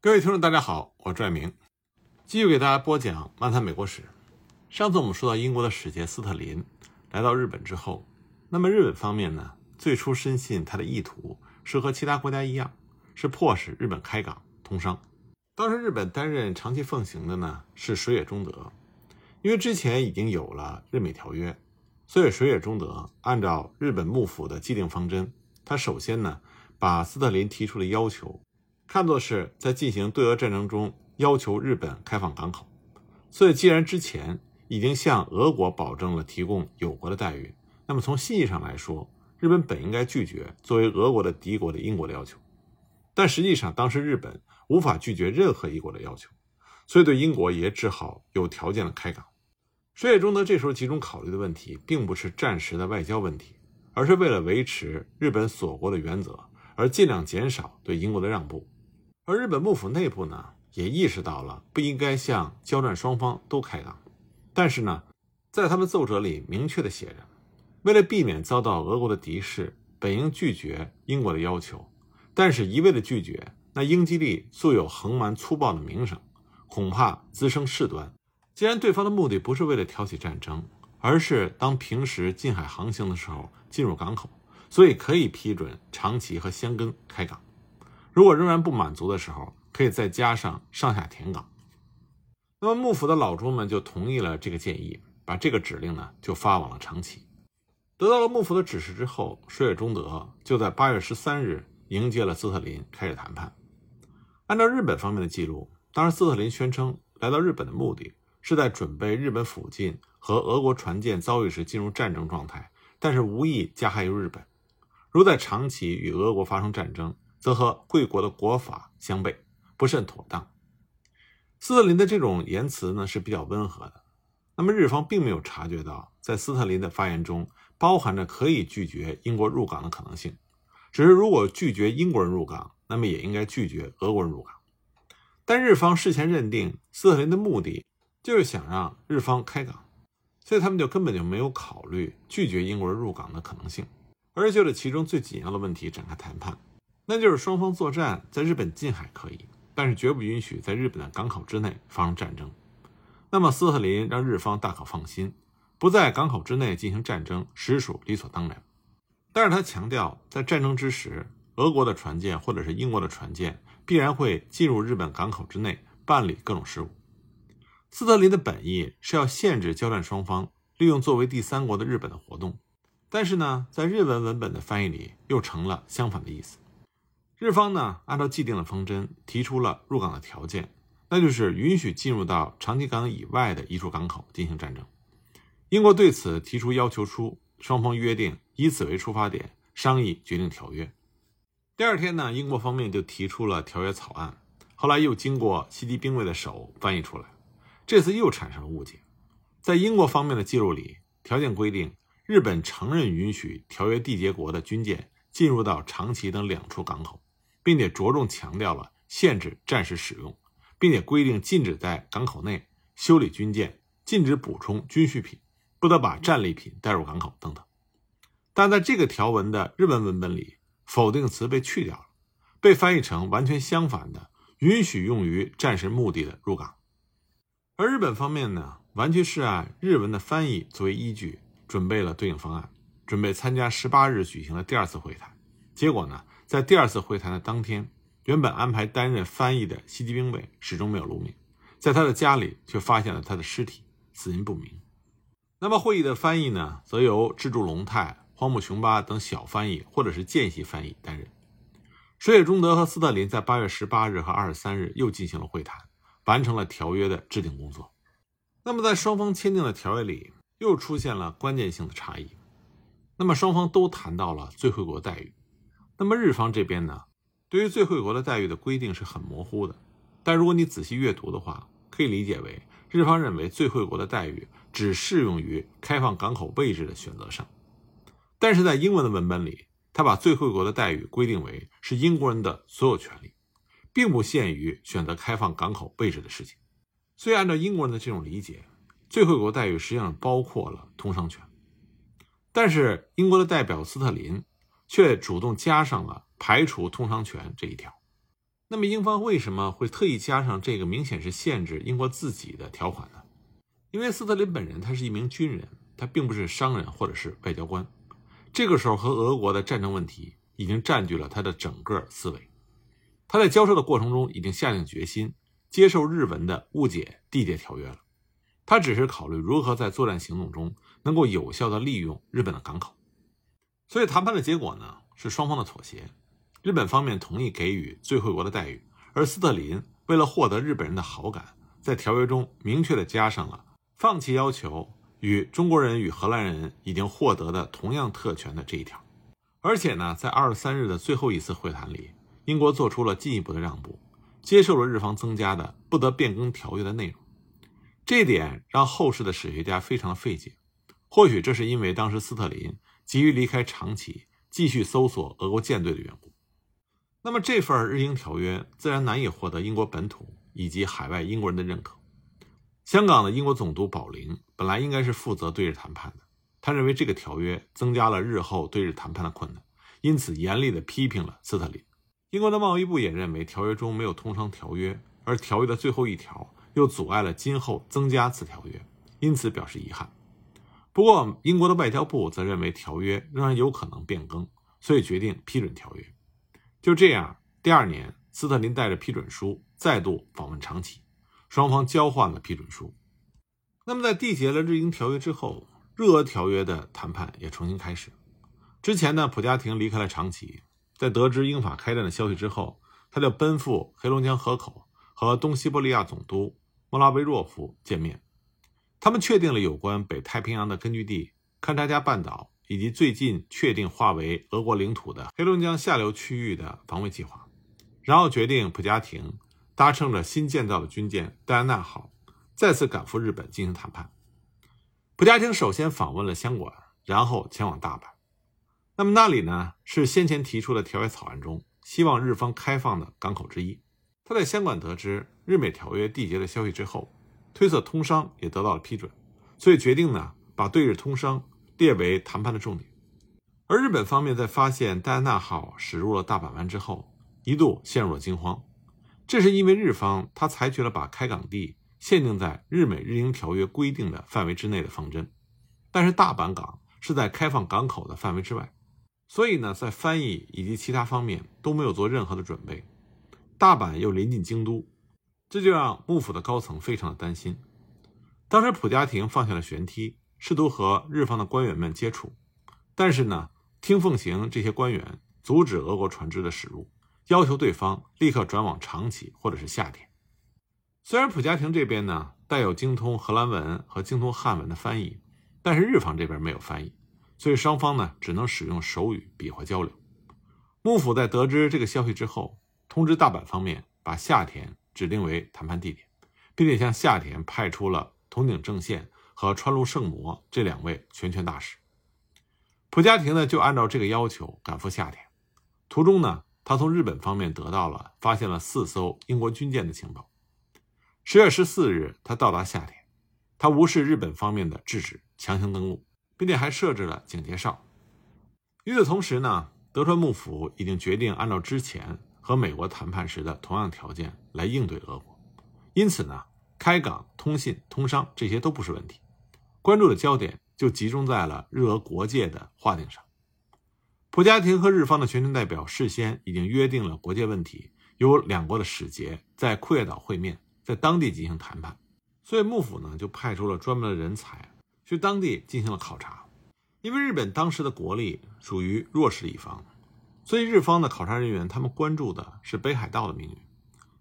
各位听众，大家好，我是爱明，继续给大家播讲漫谈美国史。上次我们说到英国的使节斯特林来到日本之后，那么日本方面呢，最初深信他的意图是和其他国家一样，是迫使日本开港通商。当时日本担任长期奉行的呢是水野忠德，因为之前已经有了日美条约，所以水野忠德按照日本幕府的既定方针，他首先呢把斯特林提出的要求看作是在进行对俄战争中要求日本开放港口。所以，既然之前已经向俄国保证了提供友国的待遇，那么从信义上来说，日本本应该拒绝作为俄国的敌国的英国的要求。但实际上，当时日本无法拒绝任何一国的要求，所以对英国也只好有条件的开港。水野忠德这时候集中考虑的问题，并不是战时的外交问题，而是为了维持日本锁国的原则，而尽量减少对英国的让步。而日本幕府内部呢？也意识到了不应该向交战双方都开港，但是呢，在他们奏折里明确的写着，为了避免遭到俄国的敌视，本应拒绝英国的要求，但是一味的拒绝，那英吉利素有横蛮粗暴的名声，恐怕滋生事端。既然对方的目的不是为了挑起战争，而是当平时近海航行的时候进入港口，所以可以批准长崎和箱根开港。如果仍然不满足的时候，可以再加上上下田港，那么幕府的老中们就同意了这个建议，把这个指令呢就发往了长崎。得到了幕府的指示之后，水野忠德就在八月十三日迎接了斯特林，开始谈判。按照日本方面的记录，当时斯特林宣称来到日本的目的是在准备日本附近和俄国船舰遭遇时进入战争状态，但是无意加害于日本。如在长崎与俄国发生战争，则和贵国的国法相悖。不甚妥当。斯特林的这种言辞呢是比较温和的，那么日方并没有察觉到，在斯特林的发言中包含着可以拒绝英国入港的可能性。只是如果拒绝英国人入港，那么也应该拒绝俄国人入港。但日方事前认定斯特林的目的就是想让日方开港，所以他们就根本就没有考虑拒绝英国人入港的可能性，而是就着其中最紧要的问题展开谈判，那就是双方作战在日本近海可以。但是绝不允许在日本的港口之内发生战争。那么斯特林让日方大可放心，不在港口之内进行战争实属理所当然。但是他强调，在战争之时，俄国的船舰或者是英国的船舰必然会进入日本港口之内办理各种事务。斯特林的本意是要限制交战双方利用作为第三国的日本的活动，但是呢，在日文文本的翻译里又成了相反的意思。日方呢，按照既定的方针提出了入港的条件，那就是允许进入到长崎港以外的一处港口进行战争。英国对此提出要求书，双方约定以此为出发点商议决定条约。第二天呢，英国方面就提出了条约草案，后来又经过西迪兵卫的手翻译出来，这次又产生了误解。在英国方面的记录里，条件规定日本承认允许条约缔结国的军舰进入到长崎等两处港口。并且着重强调了限制战时使用，并且规定禁止在港口内修理军舰，禁止补充军需品，不得把战利品带入港口等等。但在这个条文的日文文本里，否定词被去掉了，被翻译成完全相反的“允许用于战时目的的入港”。而日本方面呢，完全是按日文的翻译作为依据，准备了对应方案，准备参加十八日举行的第二次会谈。结果呢？在第二次会谈的当天，原本安排担任翻译的西吉兵卫始终没有露面，在他的家里却发现了他的尸体，死因不明。那么会议的翻译呢，则由志柱龙太、荒木雄八等小翻译或者是见习翻译担任。水野忠德和斯特林在八月十八日和二十三日又进行了会谈，完成了条约的制定工作。那么在双方签订的条约里，又出现了关键性的差异。那么双方都谈到了最惠国待遇。那么日方这边呢，对于最惠国的待遇的规定是很模糊的。但如果你仔细阅读的话，可以理解为日方认为最惠国的待遇只适用于开放港口位置的选择上。但是在英文的文本里，他把最惠国的待遇规定为是英国人的所有权利，并不限于选择开放港口位置的事情。所以按照英国人的这种理解，最惠国待遇实际上包括了通商权。但是英国的代表斯特林。却主动加上了排除通商权这一条。那么英方为什么会特意加上这个明显是限制英国自己的条款呢？因为斯特林本人他是一名军人，他并不是商人或者是外交官。这个时候和俄国的战争问题已经占据了他的整个思维。他在交涉的过程中已经下定决心接受日文的误解缔结条约了。他只是考虑如何在作战行动中能够有效地利用日本的港口。所以谈判的结果呢是双方的妥协。日本方面同意给予最惠国的待遇，而斯特林为了获得日本人的好感，在条约中明确地加上了放弃要求与中国人与荷兰人已经获得的同样特权的这一条。而且呢，在二十三日的最后一次会谈里，英国做出了进一步的让步，接受了日方增加的不得变更条约的内容。这点让后世的史学家非常费解。或许这是因为当时斯特林急于离开长崎，继续搜索俄国舰队的缘故。那么这份日英条约自然难以获得英国本土以及海外英国人的认可。香港的英国总督宝林本来应该是负责对日谈判的，他认为这个条约增加了日后对日谈判的困难，因此严厉地批评了斯特林。英国的贸易部也认为条约中没有通商条约，而条约的最后一条又阻碍了今后增加此条约，因此表示遗憾。不过，英国的外交部则认为条约仍然有可能变更，所以决定批准条约。就这样，第二年，斯特林带着批准书再度访问长崎，双方交换了批准书。那么，在缔结了日英条约之后，日俄条约的谈判也重新开始。之前呢，普加廷离开了长崎，在得知英法开战的消息之后，他就奔赴黑龙江河口和东西伯利亚总督莫拉维若夫见面。他们确定了有关北太平洋的根据地勘察加半岛。以及最近确定划为俄国领土的黑龙江下流区域的防卫计划，然后决定普加廷搭乘着新建造的军舰戴安娜号再次赶赴日本进行谈判。普加廷首先访问了香馆，然后前往大阪。那么那里呢？是先前提出的条约草案中希望日方开放的港口之一。他在香港得知日美条约缔结的消息之后，推测通商也得到了批准，所以决定呢把对日通商。列为谈判的重点，而日本方面在发现戴安娜号驶入了大阪湾之后，一度陷入了惊慌。这是因为日方他采取了把开港地限定在日美日英条约规定的范围之内的方针，但是大阪港是在开放港口的范围之外，所以呢，在翻译以及其他方面都没有做任何的准备。大阪又临近京都，这就让幕府的高层非常的担心。当时普家庭放下了舷梯。试图和日方的官员们接触，但是呢，听奉行这些官员阻止俄国船只的驶入，要求对方立刻转往长崎或者是下田。虽然普家庭这边呢带有精通荷兰文和精通汉文的翻译，但是日方这边没有翻译，所以双方呢只能使用手语比划交流。幕府在得知这个消息之后，通知大阪方面把下田指定为谈判地点，并且向下田派出了铜井正宪。和川路圣魔这两位全权大使，普家庭呢就按照这个要求赶赴下田。途中呢，他从日本方面得到了发现了四艘英国军舰的情报。十月十四日，他到达下田，他无视日本方面的制止，强行登陆，并且还设置了警戒哨。与此同时呢，德川幕府已经决定按照之前和美国谈判时的同样条件来应对俄国，因此呢，开港、通信、通商这些都不是问题。关注的焦点就集中在了日俄国界的划定上。普加廷和日方的全权代表事先已经约定了国界问题，由两国的使节在库页岛会面，在当地进行谈判。所以幕府呢就派出了专门的人才去当地进行了考察。因为日本当时的国力属于弱势一方，所以日方的考察人员他们关注的是北海道的命运。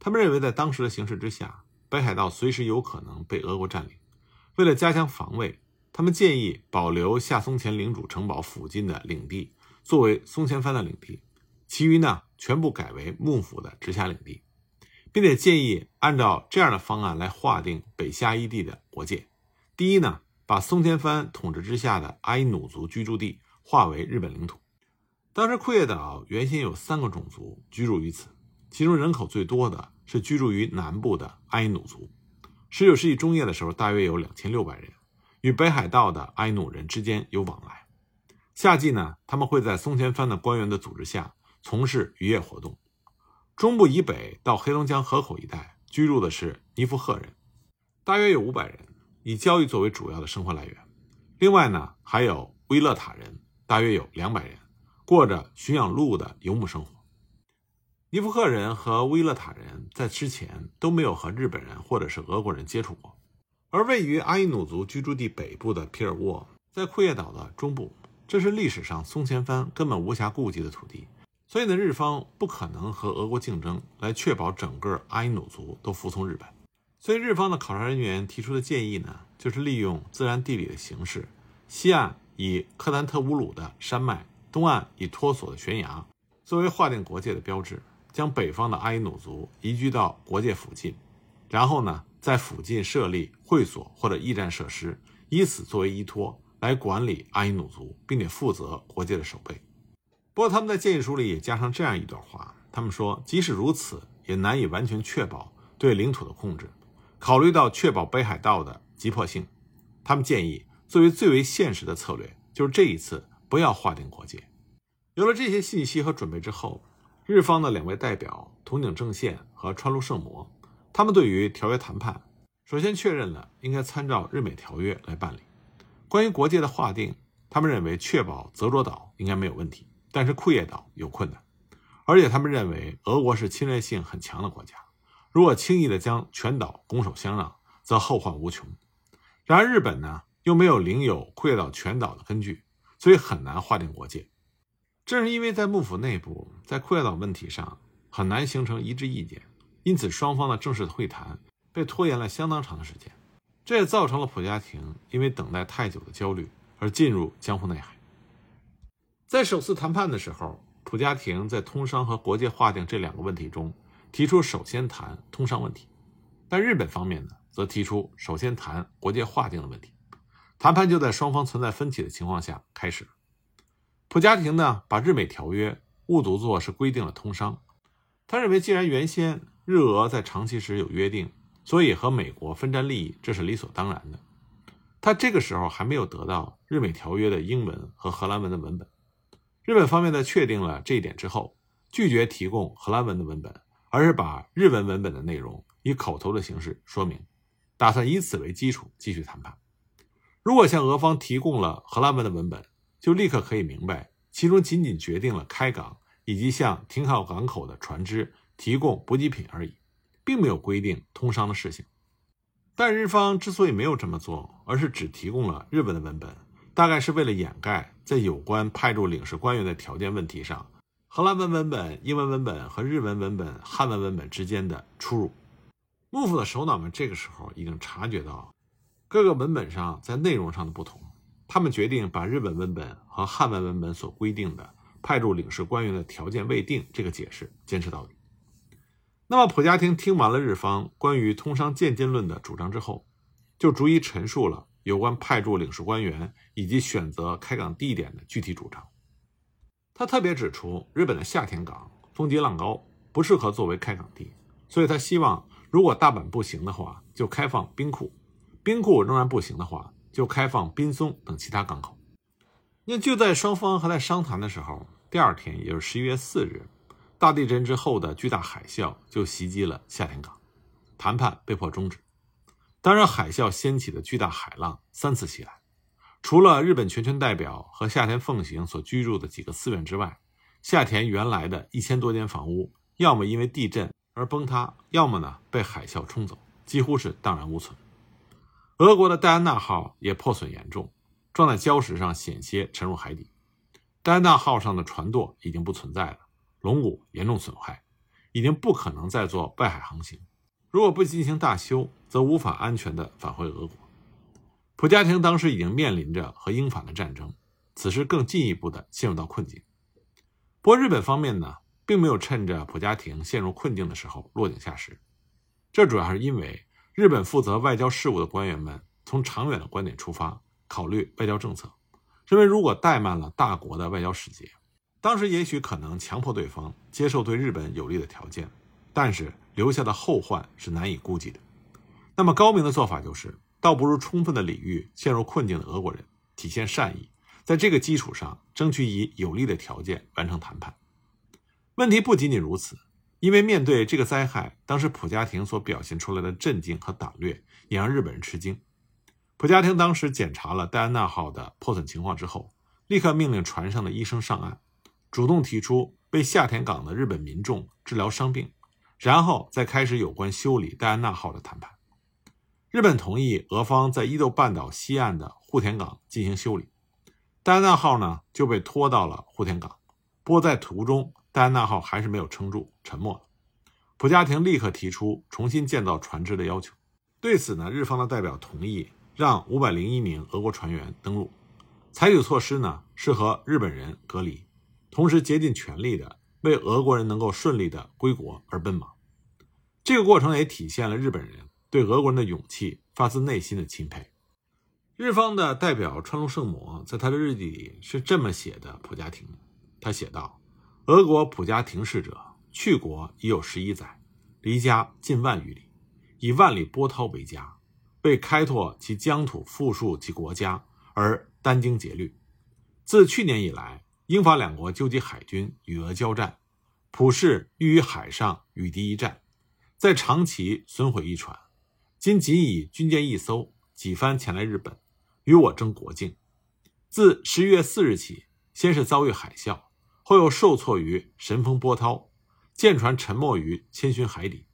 他们认为在当时的形势之下，北海道随时有可能被俄国占领。为了加强防卫，他们建议保留下松前领主城堡附近的领地作为松前藩的领地，其余呢全部改为幕府的直辖领地，并且建议按照这样的方案来划定北下一地的国界。第一呢，把松前藩统治之下的阿伊努族居住地划为日本领土。当时库页岛原先有三个种族居住于此，其中人口最多的是居住于南部的埃努族。十九世纪中叶的时候，大约有两千六百人与北海道的埃努人之间有往来。夏季呢，他们会在松前藩的官员的组织下从事渔业活动。中部以北到黑龙江河口一带居住的是尼夫赫人，大约有五百人，以交易作为主要的生活来源。另外呢，还有威勒塔人，大约有两百人，过着驯养鹿的游牧生活。尼夫克人和威勒塔人在之前都没有和日本人或者是俄国人接触过，而位于阿伊努族居住地北部的皮尔沃，在库页岛的中部，这是历史上松前藩根本无暇顾及的土地，所以呢，日方不可能和俄国竞争来确保整个阿伊努族都服从日本。所以日方的考察人员提出的建议呢，就是利用自然地理的形式，西岸以克兰特乌鲁的山脉，东岸以托索的悬崖作为划定国界的标志。将北方的阿伊努族移居到国界附近，然后呢，在附近设立会所或者驿站设施，以此作为依托来管理阿伊努族，并且负责国界的守备。不过，他们在建议书里也加上这样一段话：他们说，即使如此，也难以完全确保对领土的控制。考虑到确保北海道的急迫性，他们建议作为最为现实的策略，就是这一次不要划定国界。有了这些信息和准备之后。日方的两位代表筒井正宪和川路圣磨，他们对于条约谈判，首先确认了应该参照日美条约来办理。关于国界的划定，他们认为确保泽卓岛应该没有问题，但是库页岛有困难，而且他们认为俄国是侵略性很强的国家，如果轻易的将全岛拱手相让，则后患无穷。然而日本呢，又没有领有库页岛全岛的根据，所以很难划定国界。正是因为在幕府内部，在库页岛问题上很难形成一致意见，因此双方的正式会谈被拖延了相当长的时间。这也造成了普家庭因为等待太久的焦虑而进入江户内海。在首次谈判的时候，普家庭在通商和国界划定这两个问题中提出首先谈通商问题，但日本方面呢则提出首先谈国界划定的问题。谈判就在双方存在分歧的情况下开始。普家庭呢，把日美条约误读作是规定了通商。他认为，既然原先日俄在长期时有约定，所以和美国分占利益，这是理所当然的。他这个时候还没有得到日美条约的英文和荷兰文的文本。日本方面在确定了这一点之后，拒绝提供荷兰文的文本，而是把日文文本的内容以口头的形式说明，打算以此为基础继续谈判。如果向俄方提供了荷兰文的文本，就立刻可以明白，其中仅仅决定了开港以及向停靠港口的船只提供补给品而已，并没有规定通商的事情。但日方之所以没有这么做，而是只提供了日文的文本，大概是为了掩盖在有关派驻领事官员的条件问题上，荷兰文文本、英文文本和日文文本、汉文文本之间的出入。幕府的首脑们这个时候已经察觉到各个文本上在内容上的不同。他们决定把日本文本和汉文文本所规定的派驻领事官员的条件未定这个解释坚持到底。那么普家庭听完了日方关于通商渐进论的主张之后，就逐一陈述了有关派驻领事官员以及选择开港地点的具体主张。他特别指出，日本的夏田港风急浪高，不适合作为开港地，所以他希望如果大阪不行的话，就开放兵库；兵库仍然不行的话。就开放滨松等其他港口。那就在双方还在商谈的时候，第二天，也就是十一月四日，大地震之后的巨大海啸就袭击了夏田港，谈判被迫终止。当然，海啸掀起的巨大海浪三次袭来，除了日本全权代表和夏田奉行所居住的几个寺院之外，夏田原来的一千多间房屋，要么因为地震而崩塌，要么呢被海啸冲走，几乎是荡然无存。俄国的戴安娜号也破损严重，撞在礁石上，险些沉入海底。戴安娜号上的船舵已经不存在了，龙骨严重损坏，已经不可能再做外海航行。如果不进行大修，则无法安全地返回俄国。普家庭当时已经面临着和英法的战争，此时更进一步地陷入到困境。不过日本方面呢，并没有趁着普家庭陷入困境的时候落井下石，这主要是因为。日本负责外交事务的官员们从长远的观点出发，考虑外交政策，认为如果怠慢了大国的外交使节，当时也许可能强迫对方接受对日本有利的条件，但是留下的后患是难以估计的。那么高明的做法就是，倒不如充分的礼遇陷入困境的俄国人，体现善意，在这个基础上争取以有利的条件完成谈判。问题不仅仅如此，因为面对这个灾害，当时普家庭所表现出来的镇静和胆略，也让日本人吃惊。普家庭当时检查了戴安娜号的破损情况之后，立刻命令船上的医生上岸，主动提出为下田港的日本民众治疗伤病，然后再开始有关修理戴安娜号的谈判。日本同意俄方在伊豆半岛西岸的户田港进行修理，戴安娜号呢就被拖到了户田港。不过在途中，戴安娜号还是没有撑住，沉没了。普家庭立刻提出重新建造船只的要求。对此呢，日方的代表同意让五百零一名俄国船员登陆。采取措施呢是和日本人隔离，同时竭尽全力的为俄国人能够顺利的归国而奔忙。这个过程也体现了日本人对俄国人的勇气，发自内心的钦佩。日方的代表川龙圣母在他的日记里是这么写的：普家庭，他写道。俄国普家庭氏者，去国已有十一载，离家近万余里，以万里波涛为家，为开拓其疆土、富庶其国家而殚精竭虑。自去年以来，英法两国纠集海军与俄交战，普氏欲于海上与敌一战，在长崎损毁一船，今仅以军舰一艘，几番前来日本，与我争国境。自十一月四日起，先是遭遇海啸。后又受挫于神风波涛，舰船沉没于千寻海底。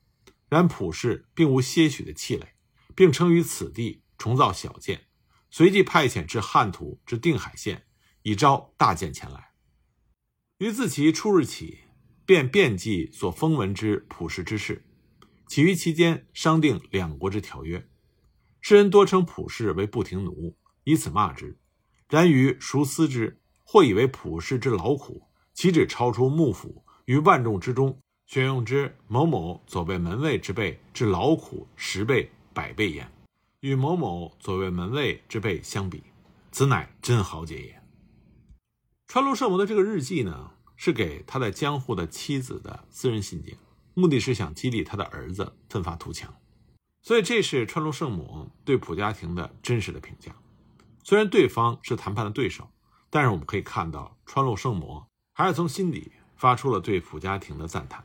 然普氏并无些许的气馁，并称于此地重造小舰，随即派遣至汉图之定海县，以招大舰前来。于自其初日起，便遍记所封闻之普氏之事，起于期间商定两国之条约。世人多称普氏为不停奴，以此骂之。然于孰思之，或以为普氏之劳苦。岂止超出幕府于万众之中选用之某某左卫门卫之辈之劳苦十倍百倍焉，与某某左卫门卫之辈相比，此乃真豪杰也。川路圣母的这个日记呢，是给他在江户的妻子的私人信件，目的是想激励他的儿子奋发图强。所以这是川路圣母对普家庭的真实的评价。虽然对方是谈判的对手，但是我们可以看到川路圣母。还是从心底发出了对普家庭的赞叹。